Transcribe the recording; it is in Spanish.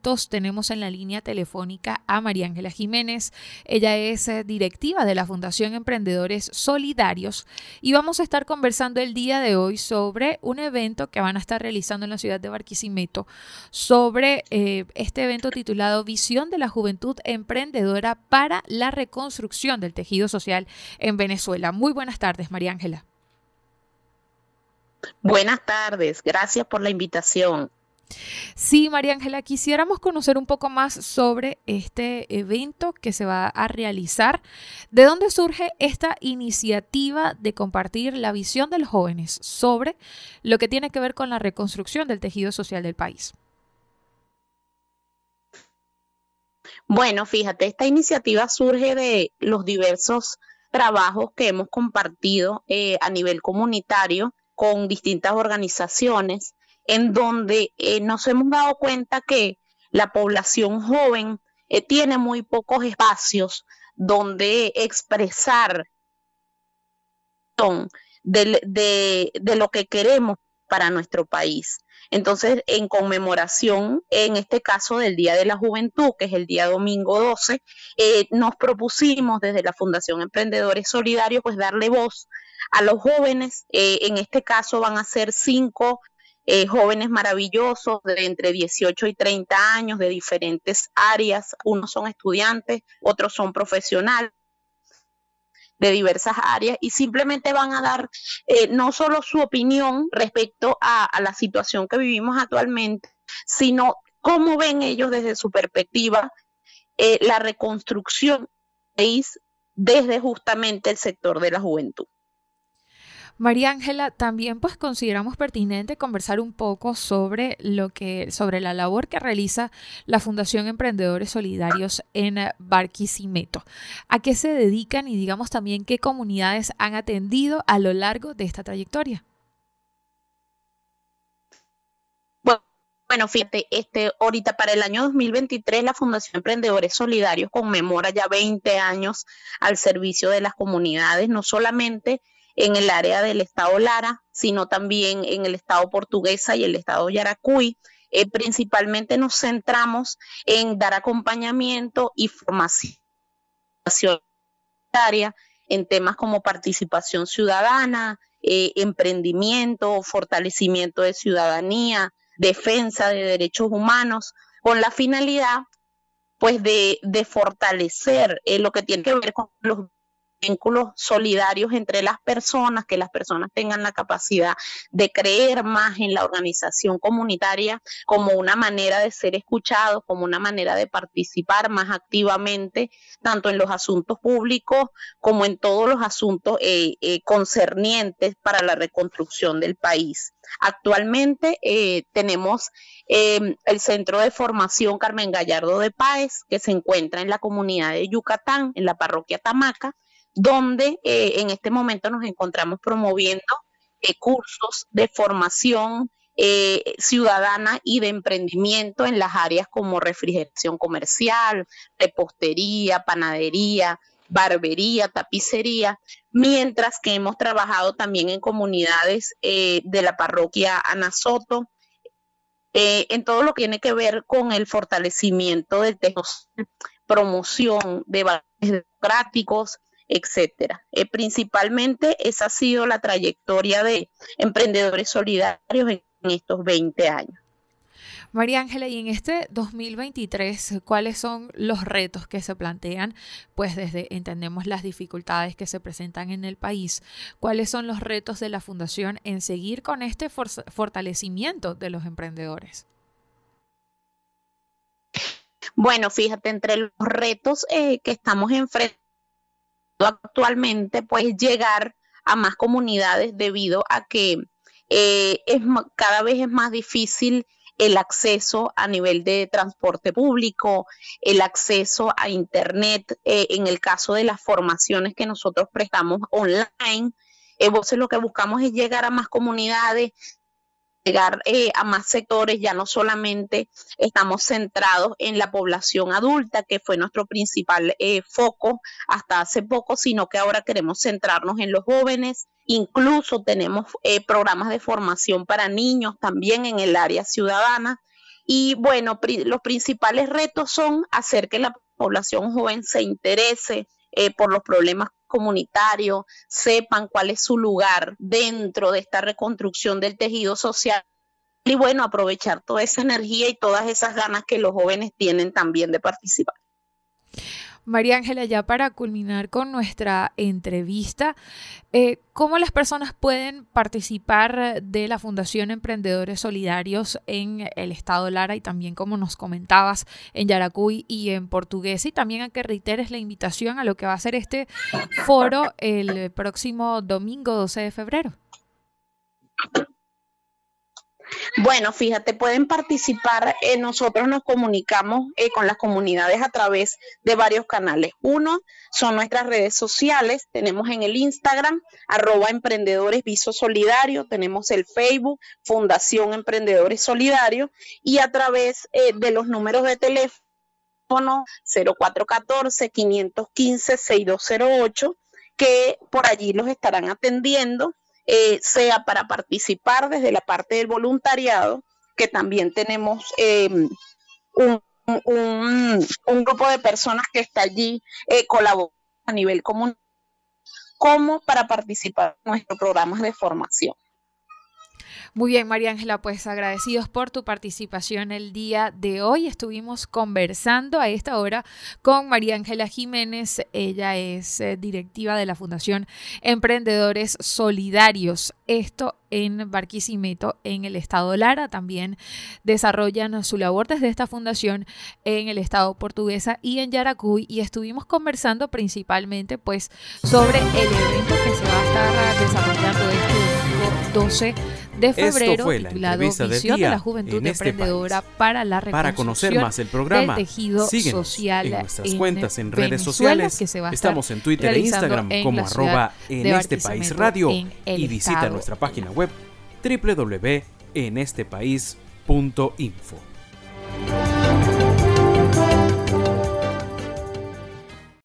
Tenemos en la línea telefónica a María Ángela Jiménez. Ella es eh, directiva de la Fundación Emprendedores Solidarios y vamos a estar conversando el día de hoy sobre un evento que van a estar realizando en la ciudad de Barquisimeto, sobre eh, este evento titulado Visión de la Juventud Emprendedora para la Reconstrucción del Tejido Social en Venezuela. Muy buenas tardes, María Ángela. Buenas tardes, gracias por la invitación. Sí, María Ángela, quisiéramos conocer un poco más sobre este evento que se va a realizar. ¿De dónde surge esta iniciativa de compartir la visión de los jóvenes sobre lo que tiene que ver con la reconstrucción del tejido social del país? Bueno, fíjate, esta iniciativa surge de los diversos trabajos que hemos compartido eh, a nivel comunitario con distintas organizaciones en donde eh, nos hemos dado cuenta que la población joven eh, tiene muy pocos espacios donde expresar de, lo que queremos para nuestro país. Entonces, en conmemoración, en este caso del Día de la Juventud, que es el día domingo 12, eh, nos propusimos desde la Fundación Emprendedores Solidarios, pues darle voz a los jóvenes. en este caso van a ser cinco eh, jóvenes maravillosos de entre 18 y 30 años de diferentes áreas. Unos son estudiantes, otros son profesionales de diversas áreas y simplemente van a dar eh, no solo su opinión respecto a, la situación que vivimos actualmente, sino cómo ven ellos desde su perspectiva eh, la reconstrucción del país desde justamente el sector de la juventud. María Ángela, también pues consideramos pertinente conversar un poco sobre lo que, sobre la labor que realiza la Fundación Emprendedores Solidarios en Barquisimeto. ¿A qué se dedican y digamos también qué comunidades han atendido a lo largo de esta trayectoria? Bueno, fíjate, este, ahorita para el año 2023 la Fundación Emprendedores Solidarios conmemora ya 20 años al servicio de las comunidades, no solamente en el área del estado Lara, sino también en el estado Portuguesa y el estado Yaracuy. Eh, principalmente nos centramos en dar acompañamiento y formación en temas como participación ciudadana, eh, emprendimiento, fortalecimiento de ciudadanía, defensa de derechos humanos, con la finalidad pues de, fortalecer eh, lo que tiene que ver con los vínculos solidarios entre las personas, que las personas tengan la capacidad de creer más en la organización comunitaria como una manera de ser escuchados, como una manera de participar más activamente, tanto en los asuntos públicos como en todos los asuntos eh, eh, concernientes para la reconstrucción del país. Actualmente eh, tenemos em, el Centro de Formación Carmen Gallardo de Páez, que se encuentra en la comunidad de Yucatán, en la parroquia Tamaca, donde eh, en este momento nos encontramos promoviendo eh, cursos de formación eh, ciudadana y de emprendimiento en las áreas como refrigeración comercial, repostería, panadería, barbería, tapicería, mientras que hemos trabajado también en comunidades de la parroquia Anasoto, en todo lo que tiene que ver con el fortalecimiento del tejido, promoción de valores democráticos, etcétera. Eh, principalmente esa ha sido la trayectoria de emprendedores solidarios en, estos 20 años. María Ángela, y en este 2023, ¿cuáles son los retos que se plantean? Pues desde entendemos las dificultades que se presentan en el país. ¿Cuáles son los retos de la Fundación en seguir con este fortalecimiento de los emprendedores? Bueno, fíjate, entre los retos eh, que estamos enfrentando, actualmente, pues llegar a más comunidades debido a que eh, es, cada vez es más difícil el acceso a nivel de transporte público, el acceso a Internet, eh, en el caso de las formaciones que nosotros prestamos online. Eh, lo que buscamos es llegar a más comunidades, llegar eh, a más sectores, ya no solamente estamos centrados en la población adulta, que fue nuestro principal eh, foco hasta hace poco, sino que ahora queremos centrarnos en los jóvenes. Incluso tenemos eh, programas de formación para niños también en el área ciudadana. Y bueno, los principales retos son hacer que la población joven se interese por los problemas comunitarios sepan cuál es su lugar dentro de esta reconstrucción del tejido social y bueno, aprovechar toda esa energía y todas esas ganas que los jóvenes tienen también de participar. María Ángela, ya para culminar con nuestra entrevista, eh, ¿cómo las personas pueden participar de la Fundación Emprendedores Solidarios en el Estado Lara y también, como nos comentabas, en Yaracuy y en Portugués? Y también a que reiteres la invitación a lo que va a ser este foro el próximo domingo 12 de febrero. Bueno, fíjate, pueden participar. Eh, nosotros nos comunicamos eh, con las comunidades a través de varios canales. Uno son nuestras redes sociales. Tenemos en el Instagram, arroba emprendedores viso solidario. Tenemos el Facebook, Fundación Emprendedores Solidarios. Y a través eh, de los números de teléfono 0414-515-6208, que por allí los estarán atendiendo eh, sea para participar desde la parte del voluntariado, que también tenemos em, un, grupo de personas que está allí eh, colaborando a nivel común, como para participar en nuestros programas de formación. Muy bien, María Ángela, pues agradecidos por tu participación el día de hoy. Estuvimos conversando a esta hora con María Ángela Jiménez. Ella es eh, directiva de la Fundación Emprendedores Solidarios. Esto en Barquisimeto, en el estado Lara. También desarrollan su labor desde esta fundación en el estado portuguesa y en Yaracuy. Y estuvimos conversando principalmente pues sobre el evento que se va a estar desarrollando este domingo 12 de febrero fue la titulado Visión de la Juventud este Emprendedora para la Para conocer más el programa, del tejido social en nuestras cuentas en redes sociales. Que se va a Estamos en Twitter e Instagram como arroba en este país radio y visita nuestra página web www.enestepais.info.